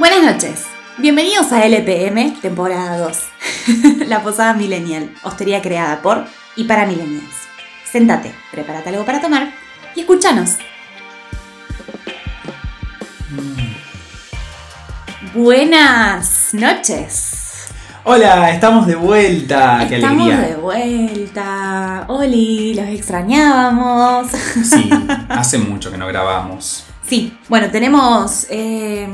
Buenas noches. Bienvenidos a LPM, temporada 2. la posada millennial, hostería creada por y para millennials. Séntate, prepárate algo para tomar y escúchanos. Buenas noches. Hola, estamos de vuelta. Qué Estamos alegría. de vuelta. Oli, los extrañábamos. Sí, hace mucho que no grabamos. Sí, bueno, tenemos. eh,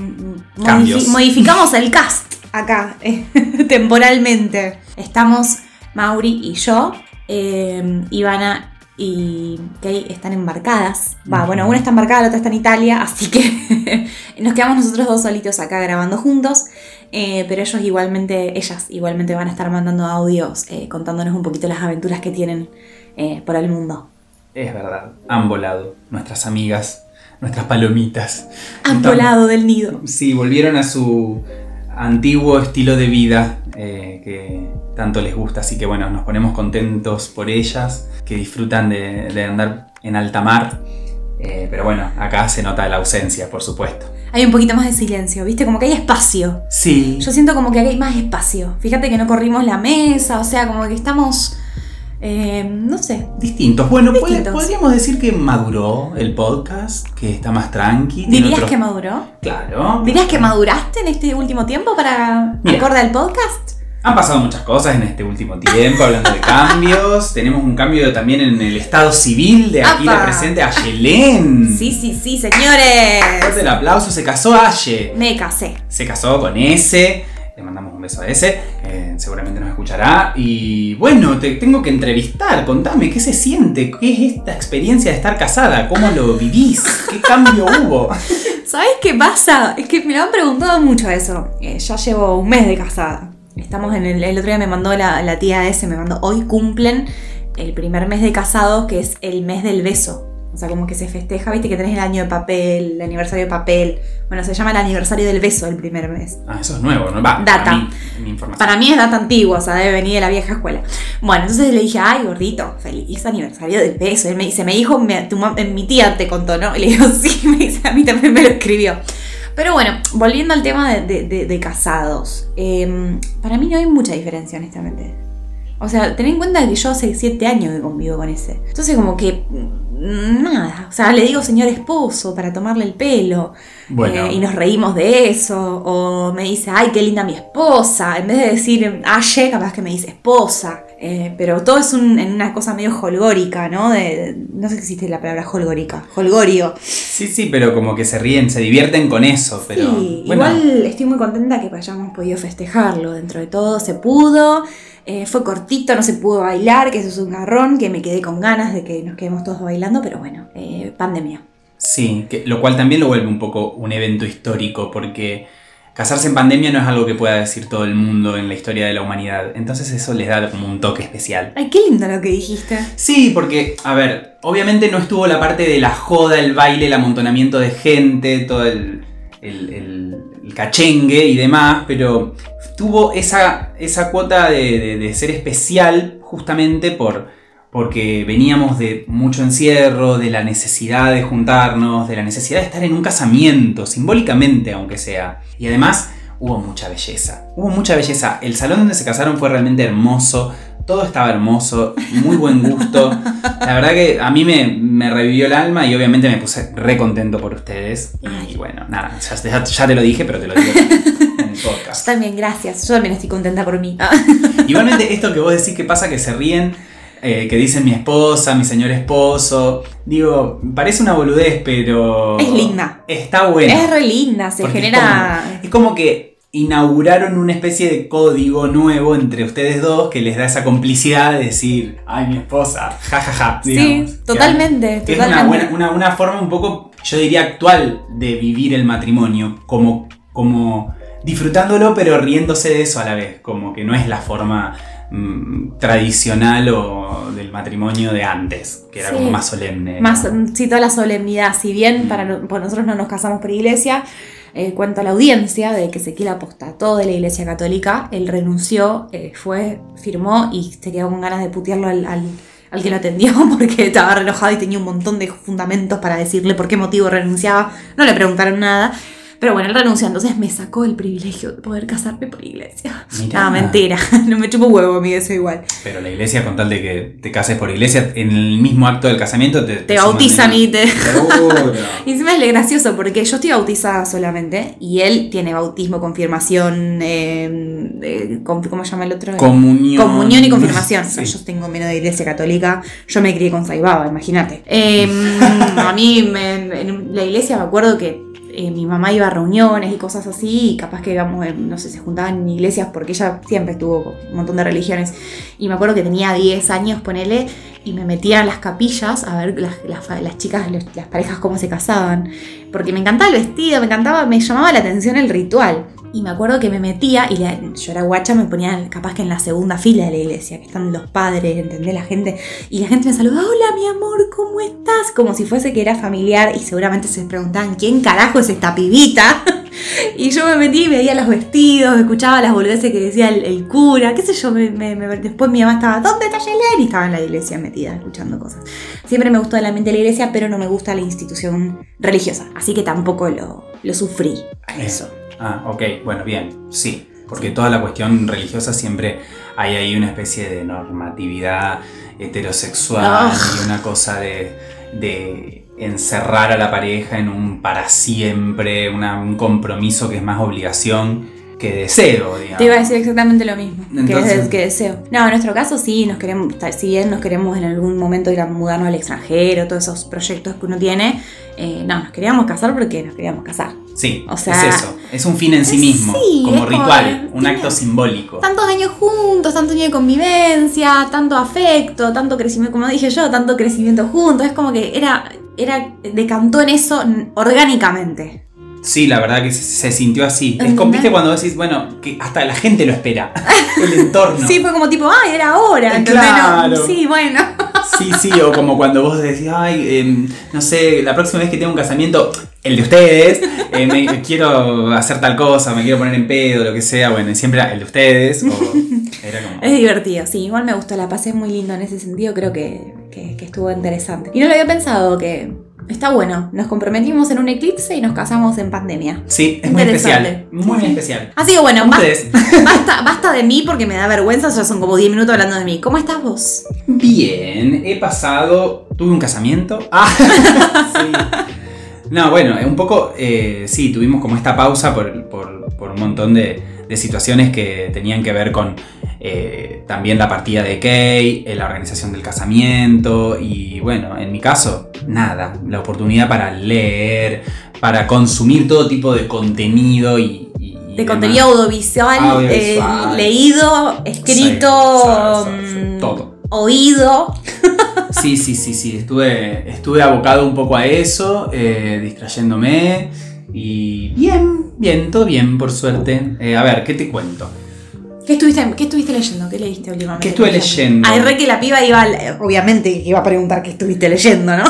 modifi- modificamos el cast acá, eh, temporalmente. Estamos Mauri y yo. eh, Ivana y Kay están embarcadas. Va, bueno, una está embarcada, la otra está en Italia, así que nos quedamos nosotros dos solitos acá grabando juntos. eh, pero ellos igualmente, ellas igualmente van a estar mandando audios eh, contándonos un poquito las aventuras que tienen eh, por el mundo. Es verdad, han volado. Nuestras amigas, nuestras palomitas. Han volado del nido. Sí, volvieron a su antiguo estilo de vida eh, que tanto les gusta. Así que bueno, nos ponemos contentos por ellas, que disfrutan de, de andar en alta mar. Eh, pero bueno, acá se nota la ausencia, por supuesto. Hay un poquito más de silencio, ¿viste? Como que hay espacio. Sí, Yo siento como que hay más espacio. Fíjate que no corrimos la mesa, o sea, como que estamos. Eh, no sé. distintos. Bueno, Distintos. podríamos decir que maduró el podcast, que está más tranqui. ¿Dirías otro- que maduró? Claro. ¿Dirías que maduraste en este último tiempo para acorde al podcast? Han pasado muchas cosas en este último tiempo, hablando de cambios. Tenemos un cambio también en el estado civil de aquí ¡Apa! la presente Ayelén. Sí, sí, sí, señores. Fuerte el aplauso, se casó Aye. Me casé. Se casó con ese. Le mandamos un beso a ese. seguramente nos escuchará. Y bueno, te tengo que entrevistar. Contame, ¿qué se siente? ¿Qué es esta experiencia de estar casada? ¿Cómo lo vivís? ¿Qué cambio hubo? ¿Sabes qué pasa? Es que me lo han preguntado mucho eso. Eh, ya llevo un mes de casada. Estamos en el, el otro día me mandó la, la tía ese, me mandó, hoy cumplen el primer mes de casados, que es el mes del beso. O sea, como que se festeja, viste que tenés el año de papel, el aniversario de papel. Bueno, se llama el aniversario del beso el primer mes. Ah, eso es nuevo, ¿no? Va, Data. para mí, mi información. Para mí es data antigua, o sea, debe venir de la vieja escuela. Bueno, entonces le dije, ay, gordito, feliz aniversario del beso. Él me dice, me dijo, me- tu mi tía te contó, ¿no? Y le digo, sí, me dice, a mí también me lo escribió. Pero bueno, volviendo al tema de, de- de- de casados. eh, para mí no hay mucha diferencia, honestamente. O sea, ten en cuenta que yo hace siete años que convivo con ese. Entonces como que... Nada, o sea, le digo señor esposo para tomarle el pelo. Bueno. Eh, y nos reímos de eso. O me dice, ay, qué linda mi esposa. En vez de decir Aye, capaz que me dice esposa. Eh, pero todo es un- en una cosa medio holgórica, ¿no? De, de- no sé si existe la palabra holgórica. Holgorio. Sí, sí, pero como que se ríen, se divierten con eso, pero sí, bueno, igual estoy muy contenta que hayamos podido festejarlo. Dentro de todo se pudo. Eh, fue cortito, no se pudo bailar, que eso es un garrón, que me quedé con ganas de que nos quedemos todos bailando, pero bueno, eh, pandemia. sí, que- lo cual también lo vuelve un poco un evento histórico, porque casarse en pandemia no es algo que pueda decir todo el mundo en la historia de la humanidad, entonces eso les da como un toque especial. Ay, qué lindo lo que dijiste. Sí, porque, a ver, obviamente no estuvo la parte de la joda, el baile, el amontonamiento de gente, todo el, el- el- el cachengue y demás, pero tuvo esa, esa cuota de, de- ser especial justamente por, porque veníamos de mucho encierro, de la necesidad de juntarnos, de la necesidad de estar en un casamiento, simbólicamente aunque sea. Y además hubo mucha belleza, hubo mucha belleza. El salón donde se casaron fue realmente hermoso, todo estaba hermoso, muy buen gusto. La verdad que a mí me, me revivió el alma y obviamente me puse re contento por ustedes. Y bueno, nada, ya, ya- ya te lo dije, pero te lo digo en el podcast. También, gracias. Yo también estoy contenta por mí. Igualmente, esto que vos decís que pasa que se ríen, eh, que dicen mi esposa, mi señor esposo. Digo, parece una boludez, pero. Es linda. Está bueno. Es re linda, se es genera. como- Es como que inauguraron una especie de código nuevo entre ustedes dos que les da esa complicidad de decir, ay, mi esposa, jajaja. Sí, digamos. totalmente, Que es una, totalmente. buena- una, una forma un poco, yo diría, actual de vivir el matrimonio, como, como disfrutándolo pero riéndose de eso a la vez, como que no es la forma mm, tradicional o del matrimonio de antes, que era Sí. como más solemne. Más, ¿no? mm, sí, toda la solemnidad. Si bien para no- por nosotros no nos casamos por iglesia, eh, cuento a la audiencia de que Ezequiel apostató de la iglesia católica, él renunció, eh, fue, firmó y se quedó con ganas de putearlo al, al- al que lo atendió porque estaba re enojado y tenía un montón de fundamentos para decirle por qué motivo renunciaba. No le preguntaron nada. Pero bueno, él renunció, entonces me sacó el privilegio de poder casarme por iglesia. Mirá. No, mentira, no me chupo huevo a mí eso igual. Pero la iglesia, con tal de que te cases por iglesia, en el mismo acto del casamiento te, Te bautizan y te... Y encima es gracioso porque yo estoy bautizada solamente y él tiene bautismo, confirmación, eh, eh, ¿cómo se llama el otro? Comunión. Comunión y confirmación. Sí. Yo tengo menos de iglesia católica, yo me crié con Saibaba, imagínate. Eh, a mí me- en la iglesia me acuerdo que eh, mi mamá iba a reuniones y cosas así, y capaz que íbamos, en- no sé, se juntaban en iglesias porque ella siempre estuvo un montón de religiones. Y me acuerdo que tenía 10 años, ponele, y me metía en las capillas a ver las, las- chicas, las parejas cómo se casaban. Porque me encantaba el vestido, me encantaba, me llamaba la atención el ritual. Y me acuerdo que me metía y yo era guacha, me ponía capaz que en la segunda fila de la iglesia, que están los padres, ¿entendés? La gente. Y la gente me saludaba, hola mi amor, ¿cómo estás? Como si fuese que era familiar y seguramente se preguntaban, ¿quién carajo es esta pibita? Y yo me metí y veía los vestidos, escuchaba las boludeces que decía el, cura, qué sé yo. después mi mamá estaba, ¿dónde está Yelén? Y estaba en la iglesia metida, escuchando cosas. Siempre me gustó el ambiente de la iglesia, pero no me gusta la institución religiosa. Así que tampoco lo, lo sufrí a eso. Ah, ok, bueno, bien, sí. Porque toda la cuestión religiosa siempre hay ahí una especie de normatividad heterosexual Ugh. y una cosa de, de encerrar a la pareja en un para siempre, una- un compromiso que es más obligación que deseo, digamos. Te iba a decir exactamente lo mismo, que, Entonces- es, que deseo. No, en nuestro caso sí, nos queremos, si bien nos queremos en algún momento ir a mudarnos al extranjero, todos esos proyectos que uno tiene, eh, no, nos queríamos casar porque nos queríamos casar. Sí, O sea, es eso. Es un fin en sí mismo, sí, como ritual, un acto simbólico. Tantos años juntos, tanto años de convivencia, tanto afecto, tanto crecimiento, como dije yo, tanto crecimiento juntos, es como que era, era, decantó en eso orgánicamente. Sí, la verdad que se, se sintió así. Es como, viste cuando decís, bueno, que hasta la gente lo espera. El entorno. Sí, fue como tipo, ay, era ahora, Eh, ¿entendés? No, claro. sí, bueno. Sí, sí, o como cuando vos decís, ay, em, no sé, la próxima vez que tenga un casamiento, el de ustedes, eh, me- quiero hacer tal cosa, me quiero poner en pedo, lo que sea, bueno, siempre era el de ustedes, o era como... Es divertido, sí, igual me gustó, la pasé muy lindo en ese sentido, creo que, que- que estuvo interesante. Y no lo había pensado, que está bueno, nos comprometimos en un eclipse y nos casamos en pandemia. Sí, es muy especial, muy Sí. especial. Así que bueno, Ustedes, basta, basta de mí porque me da vergüenza, ya son como 10 minutos hablando de mí. ¿Cómo estás vos? bien, he pasado, tuve un casamiento. Ah, sí. No, bueno, un poco, eh, sí, tuvimos como esta pausa por, por- por un montón de, de situaciones que tenían que ver con eh, también la partida de Kay, eh, la organización del casamiento y bueno, en mi caso, nada, la oportunidad para leer, para consumir todo tipo de contenido y... y- y De contenido audiovisual, Audiovisual. eh, leído, escrito, Sí, sí, sí, sí, mm, todo. oído. Sí, sí, sí, sí. Estuve, estuve abocado un poco a eso, distrayéndome. Y bien, bien, todo bien, por suerte. A ver, ¿qué te cuento? ¿Qué estuviste, ¿Qué estuviste leyendo? ¿Qué leíste últimamente? ¿Qué estuve leyendo? Ay, re que la piba iba, obviamente, iba a preguntar qué estuviste leyendo, ¿no?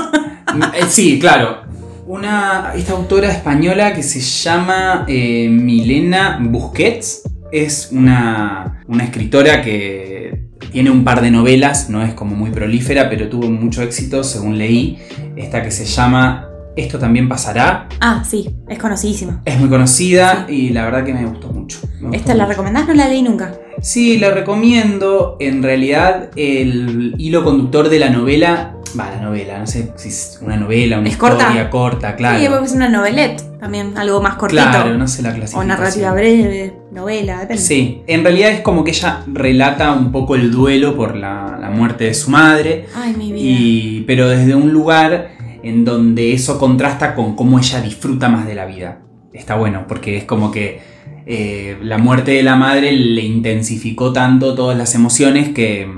Eh, sí, claro. Una, esta autora española que se llama eh, Milena Busquets es una, una escritora que tiene un par de novelas, no es como muy prolífera, pero tuvo mucho éxito según leí. Esta que se llama Esto también pasará. Ah, sí, es conocidísima. Es muy conocida y la verdad que me gustó mucho. me gustó ¿Esta la recomendás? No la leí nunca. Sí, la recomiendo. En realidad, el hilo conductor de la novela. Va, la novela, no sé si es una novela, una historia corta, claro. Sí, porque es una novelette también, algo más cortito. Claro, no sé la o clasificación. narrativa breve, novela, depende. Sí, en realidad es como que ella relata un poco el duelo por la, la muerte de su madre, Ay, mi vida. y, pero desde un lugar en donde eso contrasta con cómo ella disfruta más de la vida. Está bueno, porque es como que eh, la muerte de la madre le intensificó tanto todas las emociones que,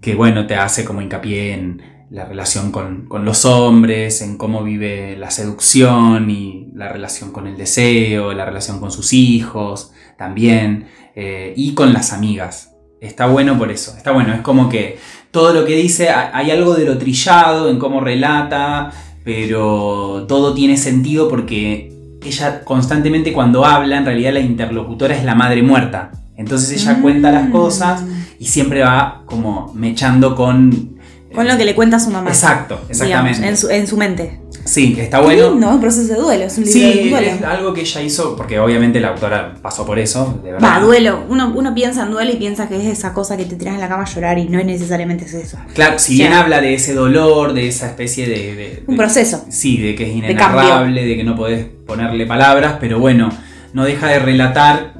que bueno, te hace como hincapié en la relación con, con los hombres, en cómo vive la seducción y la relación con el deseo, la relación con sus hijos también, eh, y con las amigas. Está bueno por eso, está bueno, es como que todo lo que dice, ha- hay algo de lo trillado en cómo relata, pero todo tiene sentido porque ella constantemente cuando habla, en realidad la interlocutora es la madre muerta. Entonces ella cuenta las Mm. cosas y siempre va como mechando con Con lo que le cuenta a su mamá. Exacto, digamos, exactamente. en, su, en su mente. Sí, está bueno. lindo, es un proceso de duelo, es un libro de Sí, duelo. es algo que ella hizo, porque obviamente la autora pasó por eso, de verdad. Va, duelo. Uno, uno piensa en duelo y piensa que es esa cosa que te tiras en la cama a llorar y no es necesariamente es eso. Claro, si O sea, bien habla de ese dolor, de esa especie de... de- Un de- proceso. Sí, de que es inenarrable, de, que no podés ponerle palabras, pero bueno, no deja de relatar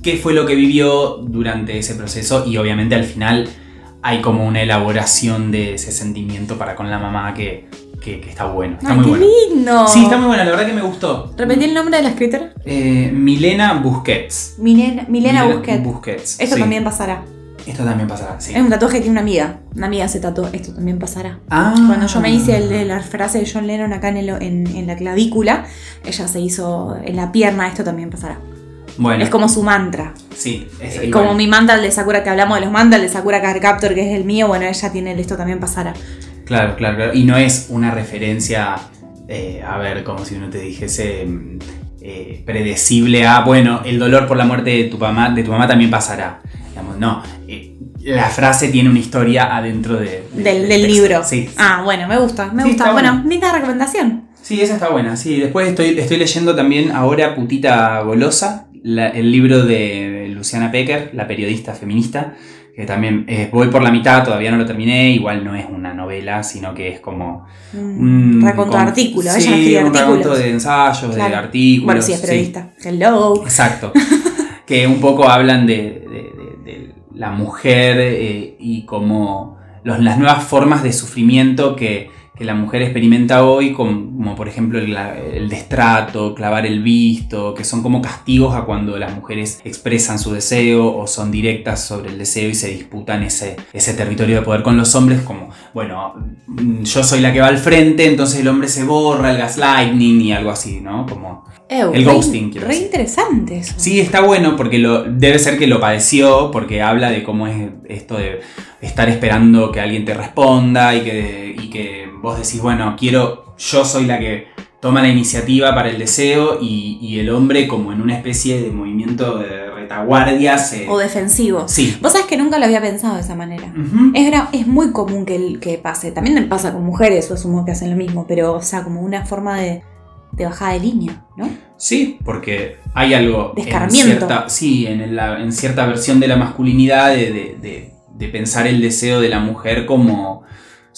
qué fue lo que vivió durante ese proceso y obviamente al final hay como una elaboración de ese sentimiento para con la mamá que, que- que está bueno, está Ay, muy qué bueno. lindo. Sí, está muy buena, la verdad que me gustó. Repetí el nombre de la escritora. Eh, Milena Busquets. Milena, Milena Busquets. Busquets, Esto sí. también pasará. Esto también pasará, sí. Es un tatuaje que tiene una amiga. Una amiga se tatuó. Esto también pasará. Ah. Cuando yo me hice el la frase de John Lennon acá en, el- en- en la clavícula, ella se hizo en la pierna. Esto también pasará. Bueno, Es como su mantra. sí, es Eh. Como mi mantra el de Sakura que hablamos de los mantras, el de Sakura Card Captor que es el mío, bueno, ella tiene el esto también pasará. Claro, claro, claro. Y no es una referencia, eh, a ver, como si uno te dijese mm, eh, predecible a, bueno, el dolor por la muerte de tu mamá, de tu mamá también pasará. Digamos, no. eh, la frase tiene una historia adentro de- de- Del, libro. Sí. Ah, bueno, me gusta, me Sí, gusta. Bueno, bueno. linda recomendación. Sí, esa está buena. Sí, después estoy, estoy leyendo también ahora Putita Golosa, la- el libro de Luciana Pecker, la periodista feminista, que también eh, voy por la mitad, todavía no lo terminé, igual no es una novela, sino que es como Un un raconto de con- artículos, sí, ella un artículos. raconto de ensayos, de artículos. Bueno, sí, es periodista. Hello. Exacto. que un poco hablan de, de- de- de la mujer eh, y como los- las nuevas formas de sufrimiento que, que la mujer experimenta hoy, como, por ejemplo el, destrato, clavar el visto, que son como castigos a cuando las mujeres expresan su deseo o son directas sobre el deseo y se disputan ese, ese territorio de poder con los hombres, como, bueno, mm, yo soy la que va al frente, entonces el hombre se borra, el gaslighting y algo así, ¿no? Como Ew, El re- ghosting, Re decir. interesante eso. Sí, está bueno porque lo, debe ser que lo padeció, porque habla de cómo es esto de estar esperando que alguien te responda y que, y que vos decís, bueno, quiero, yo soy la que toma la iniciativa para el deseo y, y el hombre como en una especie de movimiento de retaguardia se... O defensivo. Sí. Vos sabés que nunca lo había pensado de esa manera. Es, es muy común que, el- que pase. También pasa con mujeres, o asumo que hacen lo mismo, pero, o sea, como una forma de, de bajada de línea, ¿no? Sí, porque hay algo. De en cierta, sí, en, la- en cierta versión de la masculinidad de, de- de- de pensar el deseo de la mujer como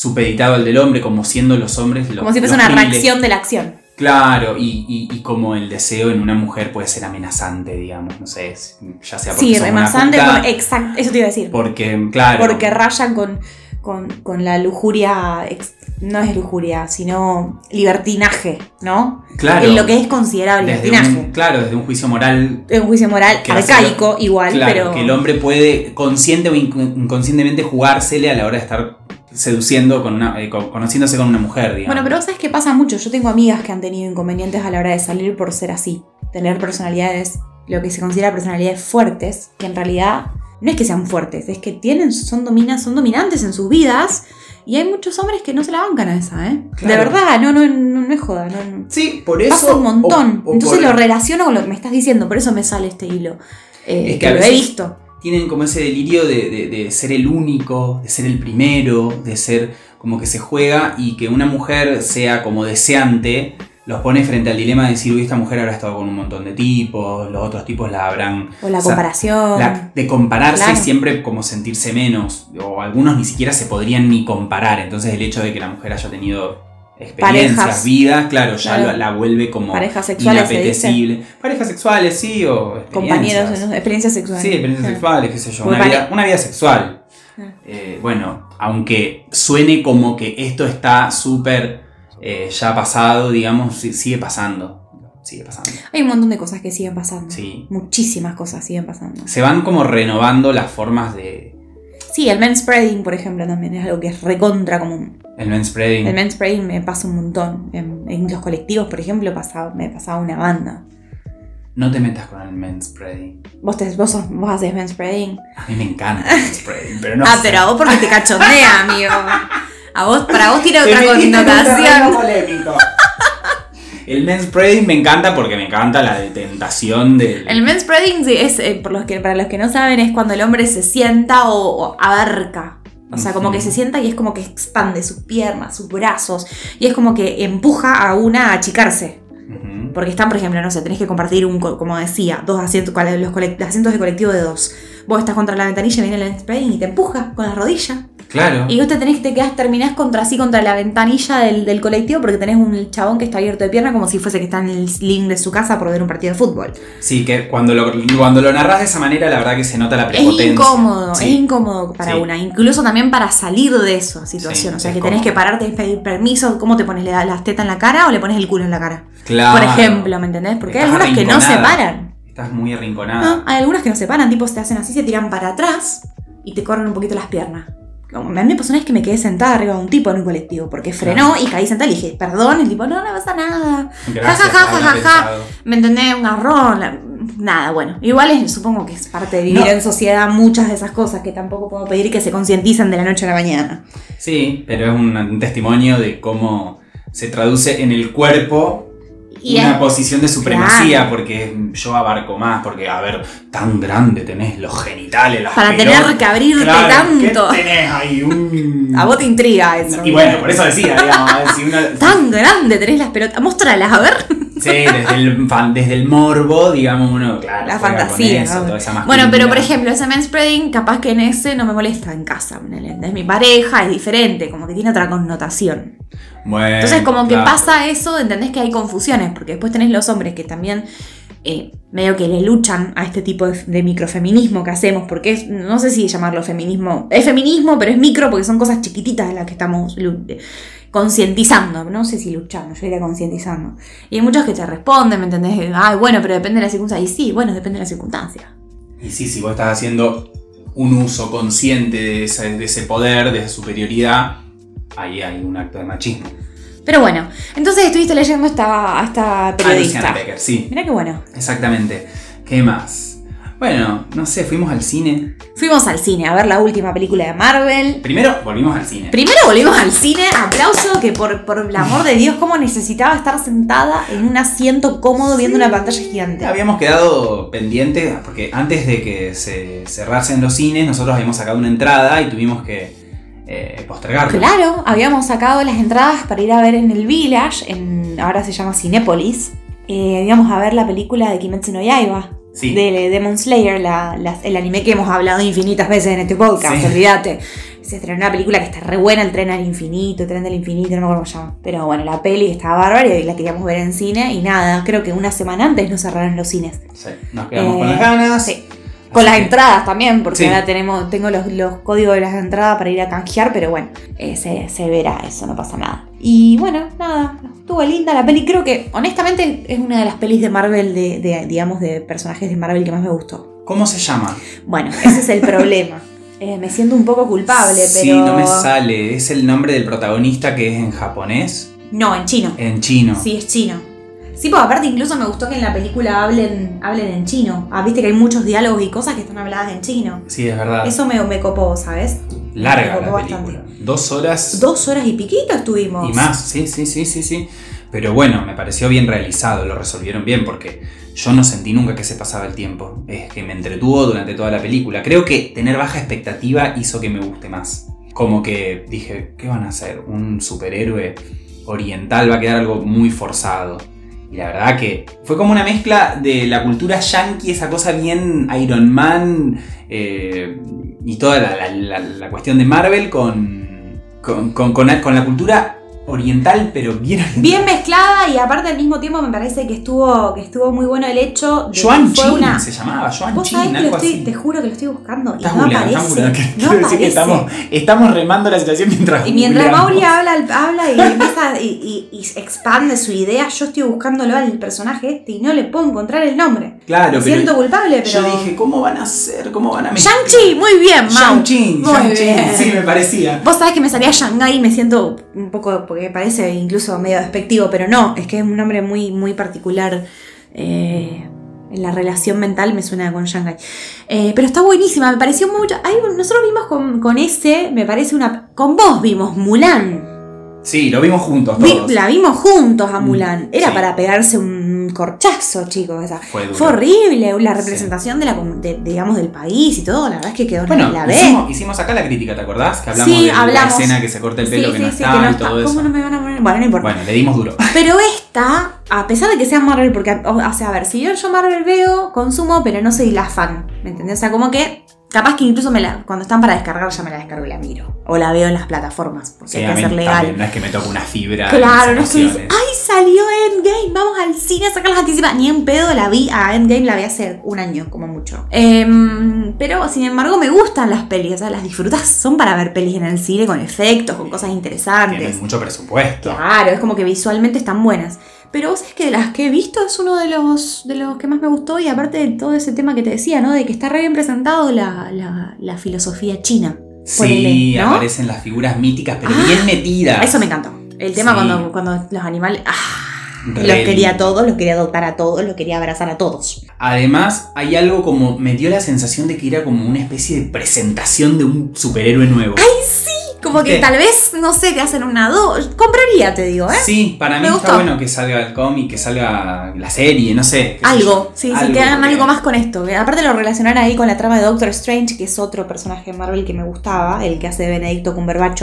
supeditado al del hombre, como siendo los hombres los Como si fuese una reacción de la acción. Claro, y, y- y como el deseo en una mujer puede ser amenazante, digamos, no sé, ya sea porque Sí, con- Exacto, eso te iba a decir. porque, claro, Porque rayan con, con, con la lujuria. ex- no es lujuria, sino libertinaje, ¿no? claro, En lo que es considerable desde libertinaje. un, claro, desde un juicio moral un juicio moral hace- arcaico, igual, Claro, pero. que el hombre puede consciente o inc- inconscientemente jugársele a la hora de estar seduciendo con una, eh, con- conociéndose con una mujer, digamos. Bueno, pero vos sabes que pasa mucho. Yo tengo amigas que han tenido inconvenientes a la hora de salir por ser así. Tener personalidades, lo que se considera personalidades fuertes, que en realidad no es que sean fuertes, es que tienen, son, dominas, son dominantes en sus vidas. Y hay muchos hombres que no se la bancan a esa, ¿eh? De Claro. verdad, no, no, no, no es joda. No. Sí, por eso. Pasa un montón. o- o Entonces por- lo relaciono con lo que me estás diciendo, por eso me sale este hilo. Eh, Es que que a lo he veces- visto. Tienen como ese delirio de, de- de ser el único, de ser el primero, de ser como que se juega y que una mujer sea como deseante, los pone frente al dilema de decir, uy, esta mujer habrá estado con un montón de tipos, los otros tipos la habrán O la o sea, comparación. La- de compararse Claro. y siempre como sentirse menos, o algunos ni siquiera se podrían ni comparar, entonces el hecho de que la mujer haya tenido experiencias, Parejas. vidas, claro, ya Claro. la, la vuelve como Parejas sexuales, se. Parejas sexuales, sí, o experiencias. Compañeros, ¿no? experiencias sexuales. Sí, experiencias sexuales, qué sé yo, una vida, una vida sexual. Eh, bueno, aunque suene como que esto está súper eh, ya pasado, digamos, sigue pasando. Sigue pasando. Hay un montón de cosas que siguen pasando. Sí. Muchísimas cosas siguen pasando. Se van como renovando las formas de, Sí, el manspreading, por ejemplo, también es algo que es recontra común. El manspreading. El manspreading me pasa un montón. En, en los colectivos, por ejemplo, pasaba, me pasaba una banda. No te metas con el manspreading. ¿Vos, te, vos, sos- vos haces manspreading? A mí me encanta el manspreading, pero no ah, sé. pero a vos porque te cachondea, amigo. A vos, para vos tiene otra connotación. El manspreading me encanta porque me encanta la tentación del... El manspreading sí, es, eh, por los que, para los que no saben, es cuando el hombre se sienta o, o abarca O sea, como que se sienta y es como que expande sus piernas, sus brazos. Y es como que empuja a una a achicarse. Porque están, por ejemplo, no sé, tenés que compartir un, co- como decía, dos asientos, los asientos de colectivo de dos. Vos estás contra la ventanilla, viene el spray y te empuja con la rodilla. Claro. Y vos te tenés que te quedás, terminás contra así contra la ventanilla del, del colectivo porque tenés un chabón que está abierto de pierna como si fuese que está en el link de su casa por ver un partido de fútbol. Sí, que cuando lo, cuando lo narras de esa manera, la verdad que se nota la Es prepotencia. incómodo, Sí. es incómodo para Sí. una, incluso también para salir de esa situación. Sí, o sea, es que tenés cómodo. que pararte y pedir permiso. ¿Cómo te pones? ¿Le das las tetas en la cara o le pones el culo en la cara? Claro. Por ejemplo, ¿me entendés? Porque hay algunas que no se paran. Estás muy arrinconada. No, hay algunas que no se paran, tipo te hacen así, se tiran para atrás y te corren un poquito las piernas. A mí me pasó una vez que me quedé sentada arriba de un tipo en un colectivo porque frenó y caí sentada y dije, perdón, el tipo, no, no pasa nada. Gracias ja, ja, ja, ja, ja. ¿Me entendés? Un garrón, nada, bueno. Igual es, supongo que es parte de vivir No. en sociedad muchas de esas cosas que tampoco puedo pedir que se concienticen de la noche a la mañana. Sí, pero es un, un testimonio de cómo se traduce en el cuerpo Y una es- posición de supremacía, porque yo abarco más, porque, a ver, tan grande tenés los genitales, las para pelotas. tener que abrirte Claro, tanto. ¿qué tenés ahí? Un... A vos te intriga eso. Y bueno, por eso decía, digamos, si. Tan grande tenés las pelotas. Mostralas, a ver. Sí, desde el, fan- desde el morbo, digamos, uno, claro, La fantasía. eso, ¿no? toda esa Bueno, pero por ejemplo, ese manspreading, capaz que en ese no me molesta en casa. ¿me Es mi pareja, es diferente, como que tiene otra connotación. Bueno, Entonces, como que pasa eso, entendés que hay confusiones, porque después tenés los hombres que también eh, medio que le luchan a este tipo de, microfeminismo que hacemos, porque no sé si llamarlo feminismo, es feminismo, pero es micro porque son cosas chiquititas de las que estamos concientizando, no sé si luchando, yo iría concientizando. Y hay muchos que te responden, ¿me entendés? Ay, bueno, pero depende de la circunstancia. Y sí, bueno, depende de la circunstancia. Y sí, si vos estás haciendo un uso consciente de ese poder, de esa superioridad, ahí hay un acto de machismo. Pero bueno, entonces estuviste leyendo esta, esta Ah, periodista. Luciana Becker, sí, Mira qué bueno. exactamente. ¿Qué más? Bueno, no sé, fuimos al cine. Fuimos al cine a ver la última película de Marvel. Primero volvimos al cine. Primero volvimos al cine, aplauso que por, por el amor de Dios, cómo necesitaba estar sentada en un asiento cómodo viendo una pantalla gigante. Habíamos quedado pendientes porque antes de que se cerrasen los cines, nosotros habíamos sacado una entrada y tuvimos que eh, postergarla. Claro, habíamos sacado las entradas para ir a ver en el Village, en, ahora se llama Cinépolis. Eh, íbamos a ver la película de Kimetsu no Yaiba, Sí. de Demon Slayer, la- la- el anime que hemos hablado infinitas veces en este podcast, Sí. olvídate. Se estrenó una película que está re buena, el tren al infinito, el tren del infinito, no me acuerdo cómo se llama. Pero bueno, la peli estaba bárbara y la queríamos ver en cine y nada, creo que una semana antes nos cerraron los cines. Sí, Nos quedamos Eh, con las ganas. sí. Con las entradas también, porque Sí. ahora tenemos, tengo los, los códigos de las entradas para ir a canjear, pero bueno, eh, se, se verá, eso no pasa nada. Y bueno, nada, estuvo linda la peli. Creo que, honestamente, es una de las pelis de Marvel, de, de, digamos, de personajes de Marvel que más me gustó. ¿Cómo se llama? Bueno, ese es el problema. Eh, me siento un poco culpable, pero. Sí, no me sale. Es el nombre del protagonista que es en japonés. No, en chino. En chino. Sí, es chino. Sí, porque aparte incluso me gustó que en la película hablen, hablen en chino. Ah, viste que hay muchos diálogos y cosas que están habladas en chino. Sí, es verdad. Eso me, me copó, ¿sabes? Larga me la copó película. Dos horas Dos horas y piquito estuvimos. y más. Sí, sí, sí, sí, sí. Pero bueno, me pareció bien realizado. Lo resolvieron bien porque yo no sentí nunca que se pasaba el tiempo. Es que me entretuvo durante toda la película. Creo que tener baja expectativa hizo que me guste más. Como que dije, ¿qué van a hacer? Un superhéroe oriental va a quedar algo muy forzado. Y la verdad que fue como una mezcla de la cultura yankee, esa cosa bien Iron Man eh, y toda la, la- cuestión de Marvel con, con, con- con la cultura oriental, pero bien oriental. Bien mezclada y aparte al mismo tiempo me parece que estuvo, que estuvo muy bueno el hecho de Joan Chin una. se llamaba, Joan Vos Chin, sabés que lo estoy, te juro que lo estoy buscando y Estás no aparece. No decir que estamos, estamos remando la situación mientras Y mientras. Mauri habla, habla y empieza y, y- y expande su idea, yo estoy buscándolo al personaje este y no le puedo encontrar el nombre. Claro, Me siento culpable, pero. yo dije, ¿cómo van a hacer? ¿Cómo van a mezclar? Shang-Chi, muy bien, Mau. Shang-Chi, Shang-Chi, sí, me parecía. Vos sabés que me salía Shanghai y me siento un poco, porque parece incluso medio despectivo, pero no, es que es un nombre muy, muy particular. eh, en la relación mental me suena con Shanghai. Eh, pero está buenísima, me pareció mucho. un- nosotros vimos con, con ese, me parece una. Con vos vimos Mulan. Sí, lo vimos juntos Vi- todos. la vimos juntos a Mm, Mulan. Era sí. para pegarse un un corchazo, chicos. Fue duro. Fue horrible, la representación de la, de- digamos, del país y todo, la verdad es que quedó Bueno, la B. hicimos, hicimos acá la crítica, ¿te acordás? Que hablamos Sí, de hablamos. la escena que se corta el pelo Sí, que no está que no y todo ¿Cómo eso. no me van a poner? Bueno, no importa. Bueno, le dimos duro. Pero esta, a pesar de que sea Marvel, porque, o, o sea, a ver, si yo, yo Marvel veo, consumo, pero no soy la fan, ¿me entendés? O sea, como que capaz que incluso me la, cuando están para descargar ya me la descargo y la miro. O la veo en las plataformas, porque Sí, hay que ser legal. también, no es que me toque una fibra. Claro, no estoy diciendo, ocasiones. ¡ay, salió Endgame! Vamos al cine a sacar las anticipadas. Ni en pedo la vi a Endgame, la vi hace un año, como mucho. Em, pero, sin embargo, me gustan las pelis, o sea, las disfrutas. Son para ver pelis en el cine con efectos, con cosas interesantes. Tienen mucho presupuesto. Claro, es como que visualmente están buenas. Pero vos sabés que de las que he visto es uno de los, de los que más me gustó y aparte de todo ese tema que te decía, ¿no? De que está re bien presentado la, la- la filosofía china. Sí, aparecen las figuras míticas, pero Ah, bien metidas. Eso me encantó. El tema Sí. cuando, cuando los animales... ¡ah! Los quería a todos, los quería adoptar a todos, los quería abrazar a todos. Además, hay algo como. Me dio la sensación de que era como una especie de presentación de un superhéroe nuevo. ¡Ay, sí! Como que tal vez, no sé, te hacen una dos. Compraría, te digo, ¿eh? Sí, para mí Me está gustó. bueno que salga el cómic, que salga la serie, no sé. qué sé Algo, yo. sí, sí, que hagan porque- algo más con esto. Aparte lo relacionar ahí con la trama de Doctor Strange, que es otro personaje de Marvel que me gustaba, el que hace de Benedicto Cumberbatch.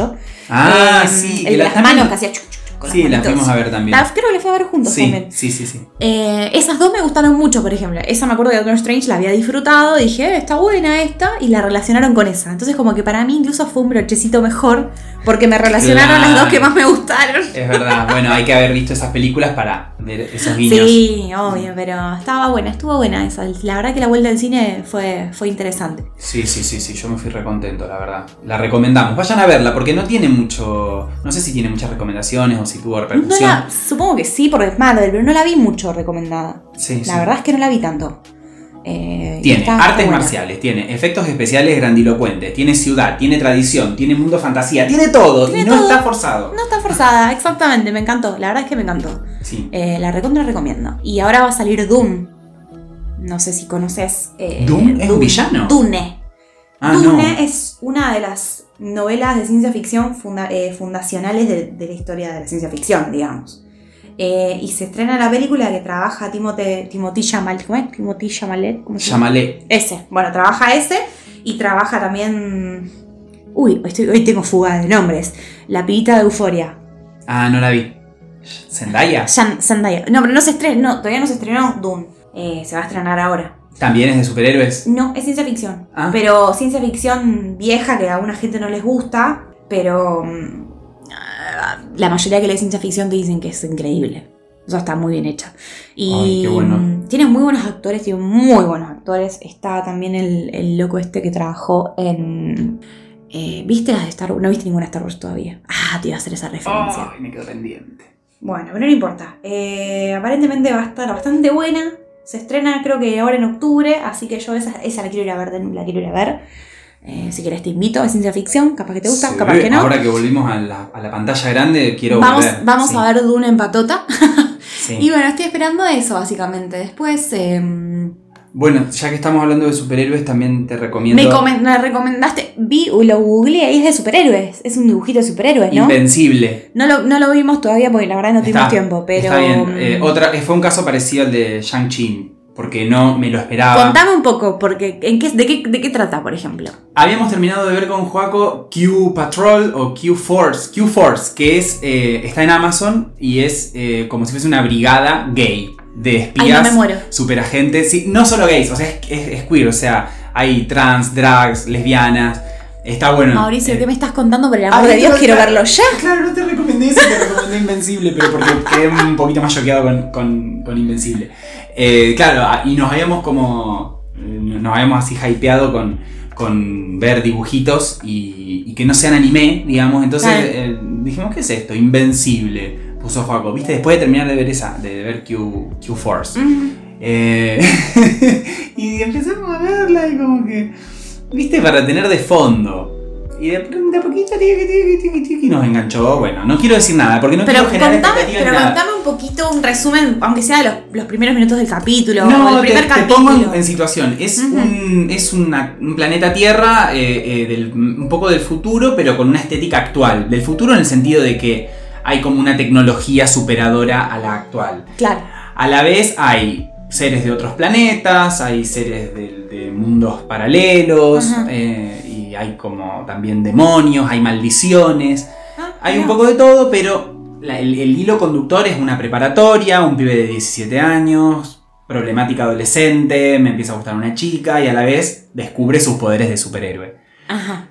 Ah, Eh, sí. El de las también- manos que hacía chuc, chuc con Sí, las fuimos a ver también. La- creo que la fui a ver juntos Sí, también. sí, sí, sí. Eh, esas dos me gustaron mucho, por ejemplo. Esa me acuerdo de Doctor Strange, la había disfrutado, dije, "Eh, está buena esta, y la relacionaron con esa. Entonces como que para mí incluso fue un brochecito mejor, porque me relacionaron las dos que más me gustaron. Es verdad. Bueno, hay que haber visto esas películas para ver esos guiños. Sí, obvio, pero estaba buena, estuvo buena esa. La verdad que la vuelta al cine fue, fue interesante. Sí, sí, sí, sí, yo me fui recontento, la verdad. La recomendamos. Vayan a verla porque no tiene mucho. No sé si tiene muchas recomendaciones o si tuvo No repercusión. la- supongo que sí, porque es Marvel, pero no la vi mucho recomendada. Sí, La sí. verdad es que no la vi tanto. Eh, Tiene artes buena. marciales, tiene efectos especiales grandilocuentes, tiene ciudad, tiene tradición, tiene mundo fantasía, tiene todo Tiene y no todo. está forzado. No está forzada, exactamente, me encantó. La verdad es que me encantó. Sí. Eh, la recontra recomiendo. Y ahora va a salir Doom. No sé si conoces. eh, ¿Doom? ¿Es un villano? Dune. Ah, Dune no. es una de las novelas de ciencia ficción funda- eh, fundacionales de, de la historia de la ciencia ficción, digamos. Eh, y se estrena la película que trabaja Timote, Timothy Chalamet. ¿Cómo es? Timothy Chalamet. ¿cómo se llama? Llámale. Ese. Bueno, trabaja ese y trabaja también. Uy, hoy, estoy- hoy tengo fuga de nombres. La pibita de Euforia. Ah, no la vi. Zendaya. Zendaya. No, pero no se estrenó. No, todavía no se estrenó Dune. Eh, se va a estrenar ahora. También es de superhéroes. No, es ciencia ficción. Ah. Pero ciencia ficción vieja que a alguna gente no les gusta. Pero mm, la mayoría que lee ciencia ficción te dicen que es increíble. O sea, está muy bien hecha. Y Ay, qué bueno. mm, tiene muy buenos actores, tiene muy buenos actores. Está también el, el loco este que trabajó en. eh, ¿Viste las de Star Wars? No viste ninguna Star Wars todavía. Ah, te iba a hacer esa referencia. Ay, me quedo pendiente. Bueno, pero no importa. Eh, aparentemente va a estar bastante buena. Se estrena creo que ahora en octubre, así que yo esa, esa la quiero ir a ver. La quiero ir a ver. Eh, si querés te invito, es ciencia ficción, capaz que te gusta, Sí, capaz que no. Ahora que volvimos a la, a la pantalla grande, quiero vamos volver. vamos Sí, a ver Dune en patota. sí. Y bueno, estoy esperando eso básicamente. Después em, Bueno, ya que estamos hablando de superhéroes, también te recomiendo me, comen- me recomendaste, vi, lo googleé y es de superhéroes. Es un dibujito de superhéroes, ¿no? Invencible. No lo, no lo vimos todavía porque la verdad no tuvimos Está- tiempo, pero... Está bien. Eh, mm, otra, eh, fue un caso parecido al de Shang-Chi, porque no me lo esperaba. Contame un poco, porque ¿en qué, de, qué, ¿de qué trata, por ejemplo? Habíamos terminado de ver con Joaco Q Patrol o Q Force, Q Force, que es eh, está en Amazon y es eh, como si fuese una brigada gay de Ay, espías, no me muero. superagentes, sí, no solo gays, o sea, es, es- es queer, o sea, hay trans, drags, lesbianas, está bueno. Mauricio, Eh, ¿qué me estás contando? Por el amor de Dios, claro, quiero verlo ya. Claro, no te recomendé eso, te recomendé Invencible, pero porque quedé un poquito más choqueado con, con- con Invencible. Eh, claro, ah, y nos habíamos como. eh, Nos habíamos así hypeado con, con ver dibujitos y, y que no sean anime, digamos. Entonces eh, dijimos, ¿qué es esto? Invencible, puso Joaco. ¿Viste? Después de terminar de ver esa, de ver Q, Q Force. Eh, y empezamos a verla y como que, viste, para tener de fondo. Y de, de poquito, tiqui, tiqui, tiqui, tiqui, nos enganchó. Bueno, no quiero decir nada, porque no Pero, quiero generar contame, pero nada. contame un poquito, un resumen, aunque sea de los, los primeros minutos del capítulo No, te, primer te capítulo. pongo en, en situación. Es, un, es una- un planeta Tierra, eh, eh, del- un poco del futuro, pero con una estética actual. Del futuro en el sentido de que hay como una tecnología superadora a la actual. Claro. A la vez hay seres de otros planetas, hay seres de, de mundos paralelos, eh, hay como también demonios, hay maldiciones. Ah, Hay mira. un poco de todo, pero la- el, el hilo conductor es una preparatoria, un pibe de 17 años, problemática adolescente, me empieza a gustar una chica y a la vez descubre sus poderes de superhéroe. Ajá.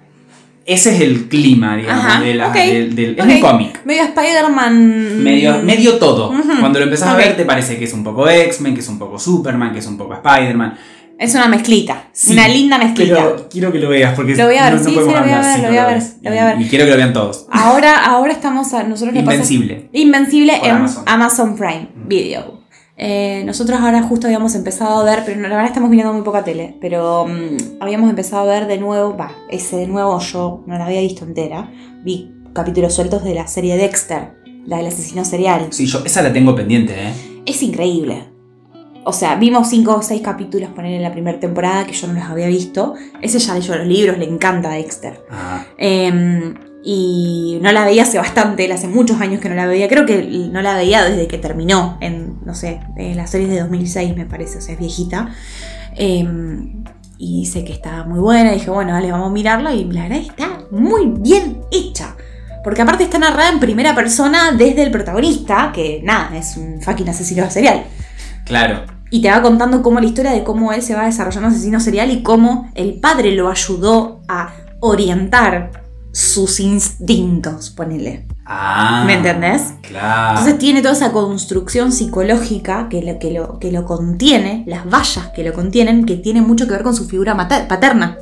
Ese es el clima, digamos, Ajá, de la- ok, del, del- es ok. un cómic. Medio Spider-Man. Medio, medio todo. Cuando lo empezás a ver te parece que es un poco X-Men, que es un poco Superman, que es un poco Spider-Man. Es una mezclita. Sí, una linda mezclita. Pero quiero que lo veas porque Lo voy a ver, no, no sí, podemos sí, lo voy a ver, lo voy a ver, ves. lo voy a ver. Y, quiero que lo vean todos. Ahora, ahora estamos a. Nosotros Invencible. Invencible en Amazon. Amazon, Prime Video. Eh, nosotros ahora justo habíamos empezado a ver, pero la verdad estamos mirando muy poca tele, pero mm, habíamos empezado a ver de nuevo, va, ese de nuevo yo no la había visto entera, vi capítulos sueltos de la serie Dexter, la del asesino serial. Sí, yo esa la tengo pendiente, ¿eh? Es increíble. O sea, vimos cinco o seis capítulos poner en la primera temporada que yo no los había visto. Ese ya leyó los libros, le encanta Dexter. Ah, Eh, y no la veía hace bastante, hace muchos años que no la veía. Creo que no la veía desde que terminó en, no sé, en las series de 2006 me parece, o sea, es viejita. Eh, y dice que está muy buena. Y dije, bueno, dale, vamos a mirarla. Y la verdad está muy bien hecha. Porque aparte está narrada en primera persona desde el protagonista, que nada, es un fucking asesino serial. claro. Y te va contando cómo la historia de cómo él se va desarrollando asesino serial y cómo el padre lo ayudó a orientar sus instintos, ponele. Ah. ¿Me entendés? Claro. Entonces tiene toda esa construcción psicológica que lo, que, lo, que lo contiene, las vallas que lo contienen, que tiene mucho que ver con su figura mater- paterna,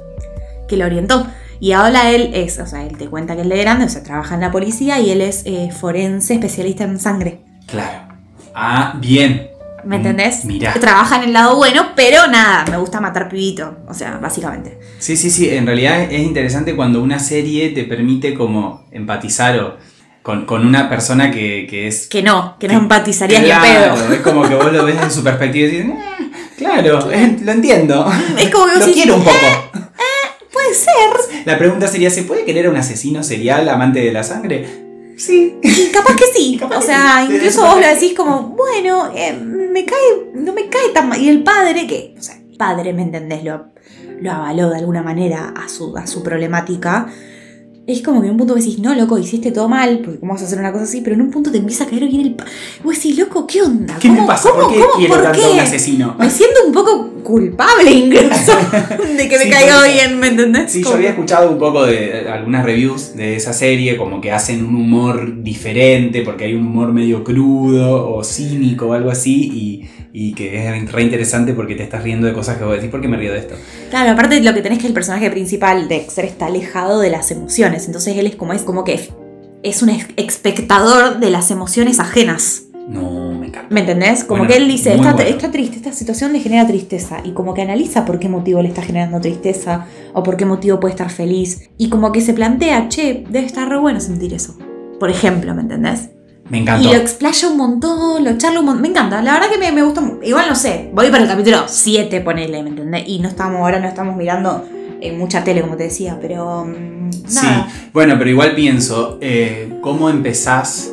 que lo orientó. Y ahora él es, o sea, él te cuenta que él de grande, o sea, trabaja en la policía y él es eh, forense especialista en sangre. Claro. Ah, bien. ¿Me entendés? Mirá. Trabaja en el lado bueno, pero nada, me gusta matar pibito. O sea, básicamente. Sí, sí, sí. En realidad es interesante cuando una serie te permite como empatizar o con, con una persona que, que es. Que no, que no Que- empatizarías ni Claro, pedo. Es como que vos lo ves desde su perspectiva y dices, "Eh, claro, eh, lo entiendo. Es como que vos Lo decís, quiero un poco. Puede ser. La pregunta sería, ¿se puede querer a un asesino serial amante de la sangre? Sí. Y capaz que sí. Capaz o que sea, sí. incluso vos lo decís como, bueno, eh, me cae, no me cae tan mal. Y el padre, que, o sea, el padre, ¿me entendés? Lo, lo avaló de alguna manera a su, a su problemática. Es como que en un punto decís, no, loco, hiciste todo mal, porque cómo vas a hacer una cosa así, pero en un punto te empieza a caer bien el... Vos decís, loco, ¿qué onda? ¿Qué me ¿Cómo- pasa? cómo- ¿Por qué cómo- quiero por tanto qué? un asesino? Me siento un poco culpable incluso de que me Sí, caiga bien, ¿me entendés? Sí, yo había escuchado un poco de algunas reviews de esa serie, como que hacen un humor diferente, porque hay un humor medio crudo o cínico o algo así, y, y que es re interesante porque te estás riendo de cosas que vos decís, ¿por qué me río de esto? Claro, aparte lo que tenés que el personaje principal, Dexter, está alejado de las emociones. Entonces él es como es como que es un espectador de las emociones ajenas. No, me encanta. ¿Me entendés? Como Bueno, que él dice, está, bueno. está triste, esta situación le genera tristeza. Y como que analiza por qué motivo le está generando tristeza. O por qué motivo puede estar feliz. Y como que se plantea, che, debe estar re bueno sentir eso. Por ejemplo, ¿me entendés? Me Y encantó. lo explaya un montón, lo charla un montón. Me encanta, la verdad que me, me gusta. Igual no sé, voy para el capítulo 7, ponele, ¿me entendés? Y no estamos, ahora no estamos mirando eh, mucha tele, como te decía, pero. mm, Sí, nada. bueno, pero igual pienso, eh, ¿cómo empezás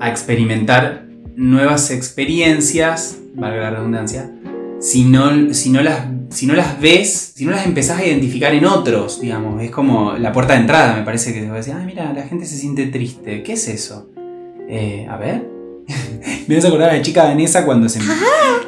a experimentar nuevas experiencias, valga la redundancia, si no, si no, las, si no las ves, si no las empezás a identificar en otros, digamos? Es como la puerta de entrada, me parece que te voy a decir, ah, mira, la gente se siente triste, ¿qué es eso? Eh, a ver. me vas a acordar a la chica danesa cuando se,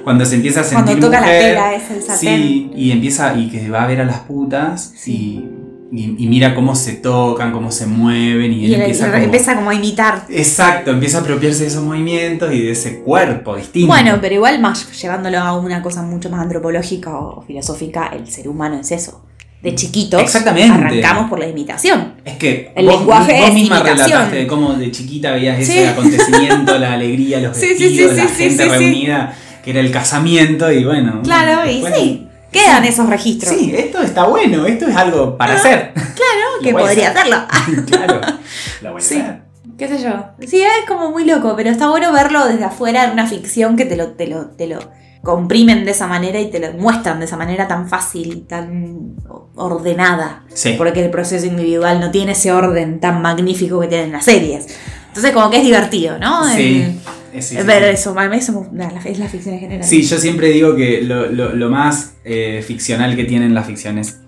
cuando se empieza a sentir Cuando toca la tela, es el sartén. Sí, y empieza y que va a ver a las putas Sí. y, y- y mira cómo se tocan, cómo se mueven y, él empieza, como- empieza como a imitar. Exacto, empieza a apropiarse de esos movimientos y de ese cuerpo distinto. Bueno, pero igual más llevándolo a una cosa mucho más antropológica o filosófica, el ser humano es eso. De chiquitos Exactamente. arrancamos por la imitación. es que el vos, lenguaje vos es misma imitación. relataste de cómo de chiquita veías ese Sí. acontecimiento, la alegría, los Sí, vestidos, sí, la gente reunida, que era el casamiento y bueno. Claro, y sí, quedan esos registros. Sí, esto está bueno, esto es algo Ah. para hacer. Claro, que podría hacer. hacerlo. claro, lo voy a hacer. qué sé yo. Sí, es como muy loco, pero está bueno verlo desde afuera en una ficción que te lo, te lo, te lo comprimen de esa manera y te lo muestran de esa manera tan fácil, tan ordenada. Sí. Porque el proceso individual no tiene ese orden tan magnífico que tienen las series. Entonces como que es divertido, ¿no? Sí. El- sí, sí, eso, a mí es la ficción en general. Sí, yo siempre digo que lo, lo- lo más eh, ficcional que tienen las ficciones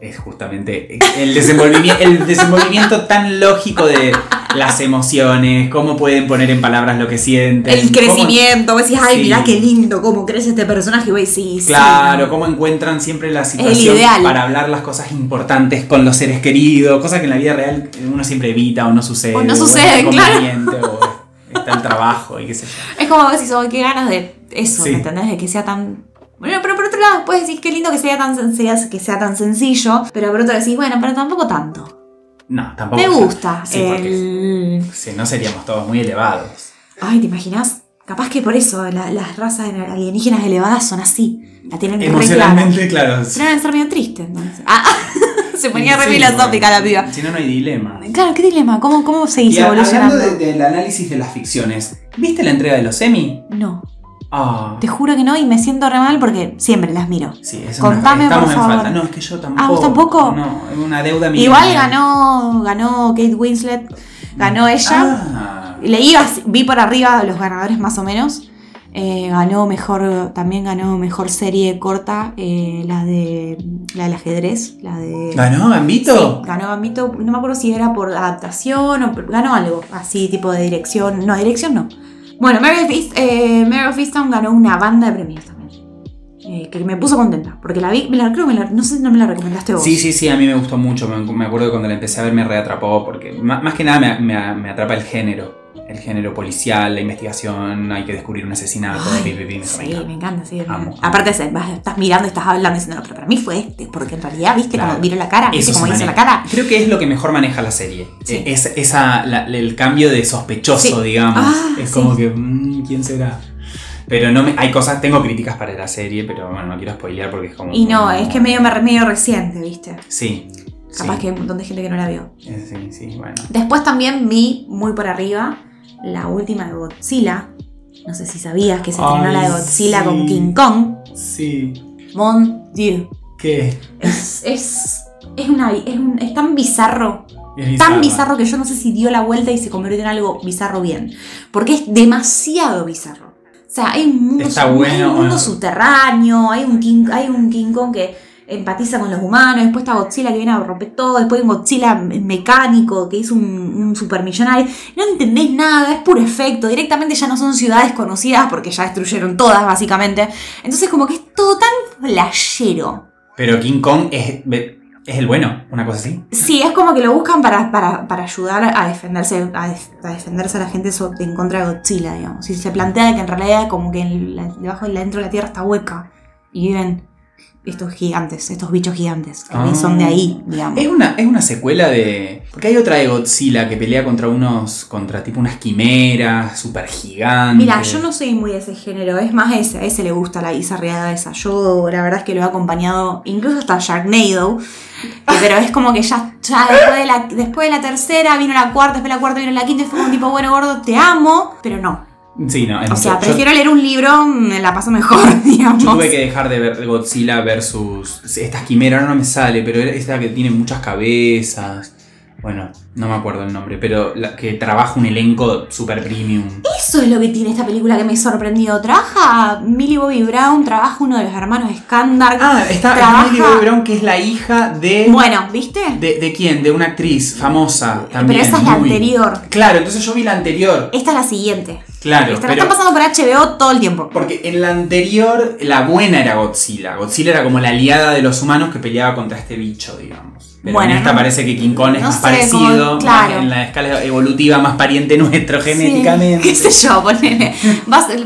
es justamente el desenvolvimiento, el desenvolvimiento tan lógico de las emociones, cómo pueden poner en palabras lo que sienten. El cómo- crecimiento, vos decís, ay, Sí. mirá qué lindo, cómo crece este personaje, y vos decís, sí. Claro, cómo encuentran siempre la situación ideal. para hablar las cosas importantes con los seres queridos, cosas que en la vida real uno siempre evita o no sucede. O no sucede, claro. inconveniente, O está el trabajo y qué sé yo. Es como vos decís, oh, qué ganas de eso, Sí. ¿me entendés? De que sea tan. Bueno, pero por otro lado, después decís, qué lindo que sea tan, que sea tan sencillo, pero por otro decís, bueno, pero tampoco tanto. No, tampoco. Me gusta Sí, porque el. si no seríamos todos muy elevados. Ay, ¿te imaginas? Capaz que por eso la- las razas alienígenas elevadas son así. La tienen re. Emocionalmente, claro. Deben ser medio tristes, entonces. Ah, se ponía re Sí, filosófica bueno, la piba. Si no, no hay dilema. Claro, qué dilema. ¿Cómo, cómo seguís Y evolucionando? hablando de- del análisis de las ficciones, ¿viste la entrega de los Emmy? No, Ah, te juro que no y me siento re mal porque siempre las miro. sí, es Contame, una, por en favor. falta. No, es que yo tampoco. Ah, ¿vos tampoco? No, es una deuda Igual millonaria. ganó, ganó Kate Winslet, ganó ella. Ah, Leí, vi por arriba los ganadores más o menos. Eh, ganó mejor, también ganó mejor serie corta, eh, la de la del ajedrez, la de. ¿Ganó Gambito? Sí, ganó Gambito, no me acuerdo si era por adaptación o ganó algo, así tipo de dirección. No, dirección no. Bueno, Mary of, East- eh, ganó una banda de premios también. Eh, que me puso contenta, porque la vi, me la, creo que no sé si no me la recomendaste vos. Sí, sí, sí, a mí me gustó mucho. Me, me acuerdo que cuando la empecé a ver me reatrapó porque más, más que nada me, me- me atrapa el género. El género policial, la investigación, hay que descubrir un asesinato, Ay, pi, pi, pi, eso me sí, encanta. me encanta, sí. Amo. Aparte, estás mirando y estás hablando diciendo, no, pero para mí fue este, porque en realidad, ¿viste Claro. cómo miró la cara? ¿Viste cómo hizo la cara? Creo que es lo que mejor maneja la serie. Sí. Eh, Es esa, la- el cambio de sospechoso, Sí. digamos. Ah, es como que, mm, ¿quién será? Pero no me, hay cosas, tengo críticas para la serie, pero bueno, no quiero spoilear porque es como. Y no, es que medio, medio reciente, ¿viste? Sí. Capaz que hay un montón de gente que no la vio. Eh, Sí, sí, bueno. Después también vi, muy por arriba, la última de Godzilla. No sé si sabías que se estrenó la de Godzilla sí. con King Kong. Sí. Mon Dieu. ¿Qué? Es, es, es, una, es, un- es tan bizarro Es tan bizarro que yo no sé si dio la vuelta y se convirtió en algo bizarro bien. Porque es demasiado bizarro. O sea, hay un mundo, Está hay bueno, un mundo bueno. subterráneo, hay un, King, hay un King Kong que empatiza con los humanos, después está Godzilla que viene a romper todo, después hay un Godzilla me- mecánico que es un, un supermillonario. No entendés nada, es puro efecto. Directamente ya no son ciudades conocidas porque ya destruyeron todas, básicamente. Entonces, como que es todo tan flashero. Pero King Kong es, es el bueno, una cosa así. Sí, es como que lo buscan para, para, para ayudar a defenderse, a, def- a defenderse a la gente en contra de Godzilla, digamos. Y se plantea que en realidad como que la- debajo de la, dentro de la Tierra está hueca y viven estos gigantes, estos bichos gigantes, que Ah. son de ahí, digamos. Es una, es una secuela de. Porque hay otra de Godzilla que pelea contra unos. contra tipo unas quimeras super gigantes. Mira, yo no soy muy de ese género, es más ese, a ese le gusta la bizarreada esa. Yo la verdad es que lo he acompañado, incluso hasta Sharknado, pero es como que ya, ya después, de la, después de la tercera vino la cuarta, después de la cuarta vino la quinta y fue como tipo, bueno, gordo, te amo, pero no. Sí, no. es O sea. Yo- prefiero leer un libro, me la paso mejor, digamos. Yo tuve que dejar de ver Godzilla versus. Estas quimeras no me sale, pero esta que tiene muchas cabezas. Bueno, no me acuerdo el nombre, pero la que trabaja un elenco super premium. Eso es lo que tiene esta película que me sorprendió. Trabaja Millie Bobby Brown, trabaja uno de los hermanos Skandar. Ah, está trabaja... Millie Bobby Brown, que es la hija de. Bueno, ¿viste? De, de quién? De una actriz famosa también. pero esa es la muy- anterior. Claro, entonces yo vi la anterior. Esta es la siguiente. Claro, Esta la pero. están pasando por HBO todo el tiempo. Porque en la anterior, la buena era Godzilla. Godzilla era como la aliada de los humanos que peleaba contra este bicho, digamos. Pero Bueno, en esta no- parece que King Kong es no más sé, parecido, como- más claro. en la escala evolutiva más pariente nuestro genéticamente. Sí, qué sé yo, ponele.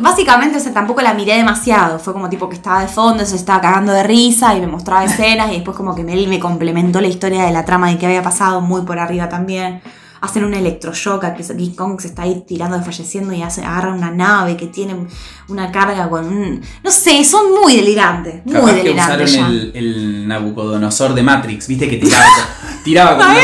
Básicamente, o sea, tampoco la miré demasiado. Fue como tipo que estaba de fondo, se estaba cagando de risa y me mostraba escenas y después como que él me complementó la historia de la trama de que había pasado muy por arriba también. Hacen un electroshock, a que King Kong se está ahí tirando, desfalleciendo y hace, agarra una nave que tiene una carga con un... No sé, son muy delirantes, muy Capaz que delirantes usaron ya. el, el Nabucodonosor de Matrix, viste que tiraba, tiraba como Me una-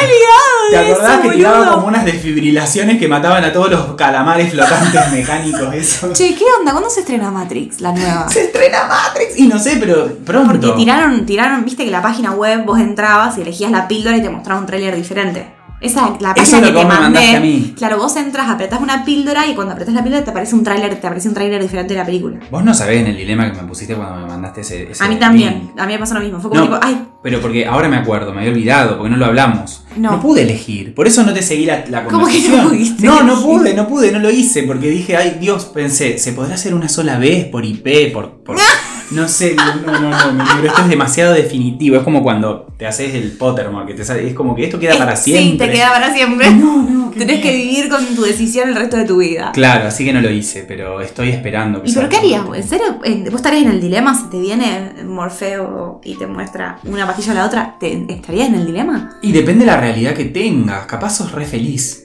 ¿Te acordás eso, que tiraba como unas desfibrilaciones que mataban a todos los calamares flotantes mecánicos? Eso. Che, ¿qué onda? ¿Cuándo se estrena Matrix, la nueva? Se estrena Matrix y no sé, pero pronto. Porque tiraron, tiraron, viste que la página web vos entrabas y elegías la píldora y te mostraba un tráiler diferente. Esa, la Eso es página lo que que te vos me mandaste mandé. a mí. Claro, vos entras, apretás una píldora y cuando apretás la píldora te aparece un tráiler, te aparece un tráiler diferente de la película. Vos no sabés en el dilema que me pusiste cuando me mandaste ese. ese A mí link. también, a mí me pasó lo mismo. Fue como No. tipo, ay, Pero porque ahora me acuerdo, me había olvidado, porque no lo hablamos. No. pude elegir. Por eso no te seguí la, la ¿Cómo que no conversación. pudiste no, no pude, no pude, no lo hice. Porque dije, ay Dios, pensé, ¿se podrá hacer una sola vez por IP? Por, por- no sé, no, no, no, no, no, pero esto es demasiado definitivo. Es como cuando te haces el Pottermore, que te sale- es como que esto queda para siempre. Sí, te queda para siempre. No, no, Tenés que vivir con tu decisión el resto de tu vida. Claro, así que no lo hice, pero estoy esperando. que ¿Y pero qué harías? ¿En serio? ¿En- ¿Vos estarías en el dilema si te viene Morfeo y te muestra una pastilla o la otra? ¿te, ¿Estarías en el dilema? Y depende de la realidad que tengas. Capaz sos re feliz.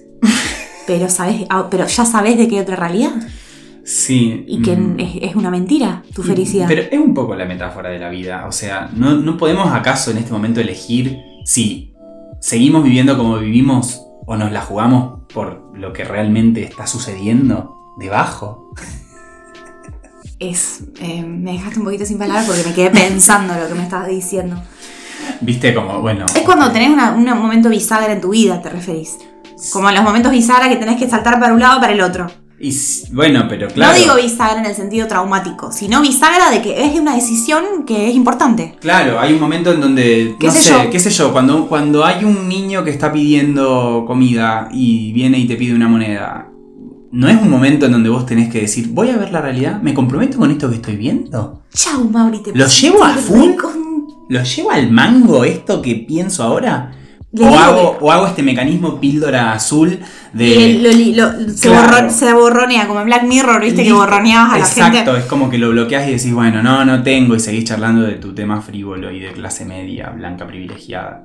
Pero, sabes, pero ya sabes de qué otra realidad. Sí. Y que mm. es, es una mentira tu felicidad. Pero es un poco la metáfora de la vida. O sea, ¿no, no podemos acaso en este momento elegir si seguimos viviendo como vivimos o nos la jugamos por lo que realmente está sucediendo debajo. Es, eh, me dejaste un poquito sin palabras porque me quedé pensando lo que me estabas diciendo. Viste como, bueno. Es cuando tenés una- un momento bisagra en tu vida, te referís. Como en los momentos bisagra que tenés que saltar para un lado o para el otro. Y bueno, pero claro. No digo bisagra en el sentido traumático, sino bisagra de que es una decisión que es importante. Claro, hay un momento en donde, ¿Qué no sé qué sé yo, cuando, cuando hay un niño que está pidiendo comida y viene y te pide una moneda, ¿no es un momento en donde vos tenés que decir, voy a ver la realidad, me comprometo con esto que estoy viendo? Chau, Mauri, te ¿Lo llevo a full? con- ¿Lo llevo al mango esto que pienso ahora? O hago, o hago este mecanismo píldora azul de... Y lo- lo- lo- se, Claro. borron- se borronea, como en Black Mirror, viste que borroneabas a la Exacto, gente. es como que lo bloqueas y decís, bueno, no, no tengo, y seguís charlando de tu tema frívolo y de clase media, blanca privilegiada.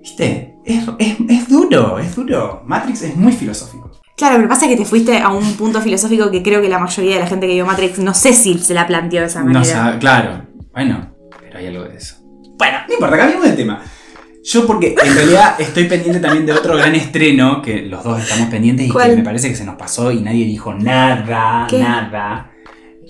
¿Viste? Es, es- es duro, es duro. Matrix es muy filosófico. Claro, pero pasa que te fuiste a un punto filosófico que creo que la mayoría de la gente que vio Matrix no sé si se la planteó de esa manera. No sabe- claro, bueno, pero hay algo de eso. Bueno, no importa, cambiemos de tema. Yo porque en realidad estoy pendiente también de otro gran estreno, que los dos estamos pendientes y ¿Cuál? que me parece que se nos pasó y nadie dijo nada, ¿Qué? nada.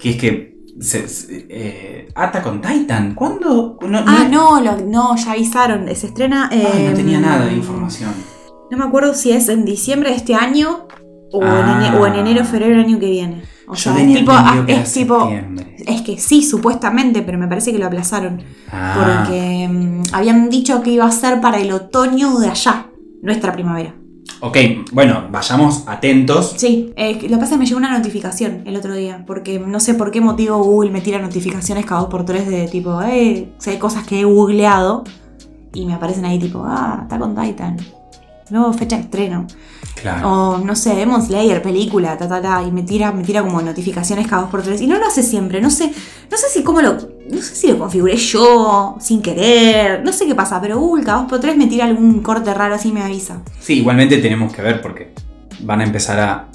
Que es que... Se, se- eh, Ata con Titan, ¿cuándo? No, Ah, no, lo- no, ya avisaron. Se estrena. Ay, no tenía nada de información. No me acuerdo si es en diciembre de este año o, Ah. en, o en enero febrero del año que viene. O Yo sea, es tipo. ah, que tipo. Es que sí, supuestamente, pero me parece que lo aplazaron. Ah, Porque mm, habían dicho que iba a ser para el otoño de allá, nuestra primavera. Ok, bueno, vayamos atentos. Sí, eh, lo que pasa es que me llegó una notificación el otro día, porque no sé por qué motivo Google me tira notificaciones cada dos por tres de tipo, eh, sé cosas que he googleado y me aparecen ahí tipo, ah, está con Titan. Nuevo fecha de estreno. Claro. O no sé, Demon Slayer, película, ta ta ta. Y me tira, me tira como notificaciones cada dos por tres. Y no lo hace siempre. No sé, no sé si cómo lo. No sé si lo configuré yo, sin querer. No sé qué pasa, pero Google cada dos por tres me tira algún corte raro así y me avisa. Sí, igualmente tenemos que ver porque van a empezar a,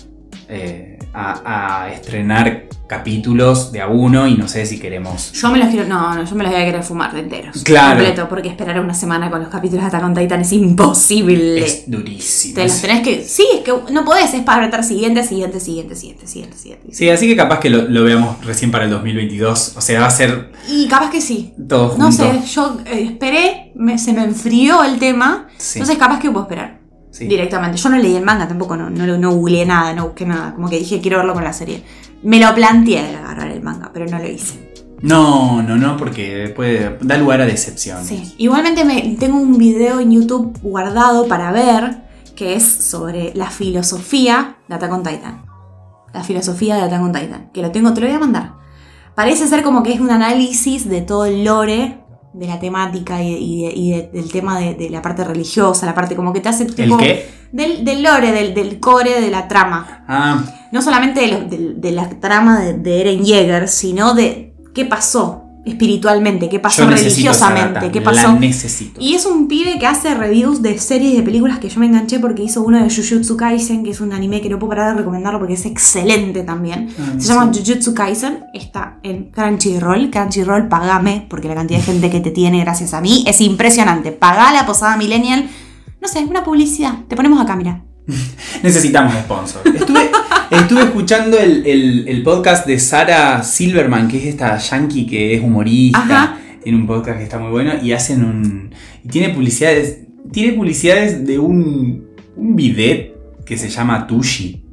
eh, a, a estrenar capítulos de a uno y no sé si queremos. Yo me los quiero. No, no, yo me los voy a querer fumar de enteros. Claro. Completo, porque esperar una semana con los capítulos de Attack on Titan es imposible. Es durísimo. Te los tenés que. Sí, es que no podés, es para apretar siguiente, siguiente, siguiente, siguiente, siguiente, siguiente. Sí, así que capaz que lo, lo veamos recién para el 2022. O sea, va a ser Y capaz que sí. todo junto. No sé, yo eh, esperé, me- se me enfrió el tema. Sí. Entonces capaz que puedo esperar. Sí. Directamente. Yo no leí el manga tampoco, no, no, no googleé nada, no busqué nada. Como que dije, quiero verlo con la serie. Me lo planteé de agarrar el manga, pero no lo hice. No, no, no, porque puede, da lugar a decepciones. Sí. Igualmente me, tengo un video en YouTube guardado para ver que es sobre la filosofía de Attack on Titan. La filosofía de Attack on Titan. Que lo tengo, te lo voy a mandar. Parece ser como que es un análisis de todo el lore de la temática y, y de- y de- del tema de, de la parte religiosa, la parte como que te hace... ¿El tipo- qué? Del, del lore, del, del core de la trama. Ah, No solamente de, lo- de- de la trama de, de Eren Yeager, sino de qué pasó espiritualmente, qué pasó religiosamente, qué La pasó... necesito. Y es un pibe que hace reviews de series de películas que yo me enganché porque hizo uno de Jujutsu Kaisen, que es un anime que no puedo parar de recomendarlo porque es excelente también. Ah, Se sí. llama Jujutsu Kaisen, está en Crunchyroll. Crunchyroll, pagame, porque la cantidad de gente que te tiene gracias a mí es impresionante. Pagá la posada millennial. No sé, una publicidad. Te ponemos acá, mira. Necesitamos sponsor. Estuve, estuve escuchando el, el- el podcast de Sara Silverman, que es esta yankee que es humorista. Ajá. Tiene un podcast que está muy bueno y hacen un. Y tiene publicidades tiene publicidades de un, un bidet que se llama Tushi.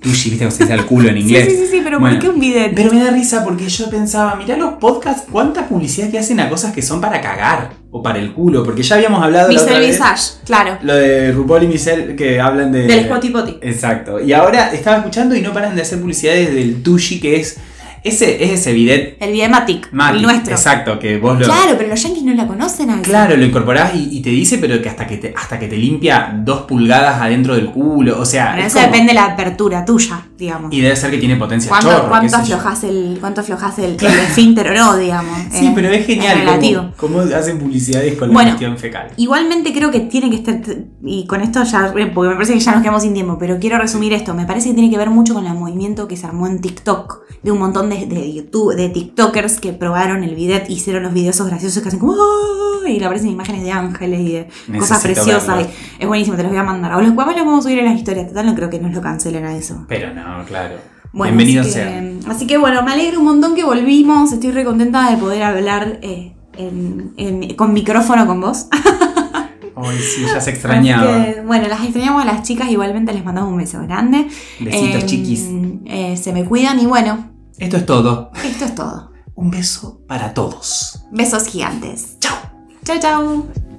¿Qué? Tushi, viste cómo se dice al culo en inglés. sí, sí, sí, pero Bueno, ¿por qué un bidet? Pero me da risa porque yo pensaba, mirá los podcasts, cuánta publicidad que hacen a cosas que son para cagar o para el culo, porque ya habíamos hablado la otra Michelle vez Visage, claro. lo de RuPaul y Michelle que hablan de Del Spotty Potty. Exacto. Y ahora estaba escuchando y no paran de hacer publicidades del Tushi que es ese es ese bidet El bidet Matic, Matic, el nuestro. Exacto, que vos lo Claro, pero los yankees no la conocen a. Claro, lo incorporás y, y te dice, pero que hasta que te, hasta que te limpia dos pulgadas adentro del culo. O sea, Pero es eso como- depende de la apertura tuya, digamos. Y debe ser que tiene potencia ¿Cuánto, chorro. cuánto aflojas el, cuánto aflojas el, Claro. el esfínter o no, digamos? Sí, Eh, pero es genial relativo. cómo, cómo hacen publicidades con la Bueno. cuestión fecal. Igualmente creo que tiene que estar, y con esto ya, porque me parece que ya nos quedamos sin tiempo, pero quiero resumir esto, me parece que tiene que ver mucho con el movimiento que se armó en TikTok, de un montón de, de YouTube, de TikTokers que probaron el bidet, hicieron los videos graciosos que hacen como "Ah", y le aparecen imágenes de ángeles y de cosas preciosas. y es buenísimo, te los voy a mandar. O los los vamos a subir en las historias, total no creo que nos lo cancelen a eso. Pero no, claro. Bueno, Bienvenido así sea. que, así que bueno, me alegro un montón que volvimos. Estoy re contenta de poder hablar eh, en- en- con micrófono con vos. Ay, sí, ya se extrañaba. Que, bueno, las extrañamos a las chicas. Igualmente les mandamos un beso grande. Besitos, Eh, chiquis. eh, se me cuidan y bueno, Esto es todo. esto es todo. Un beso para todos. Besos gigantes. Chao. Chao, chao.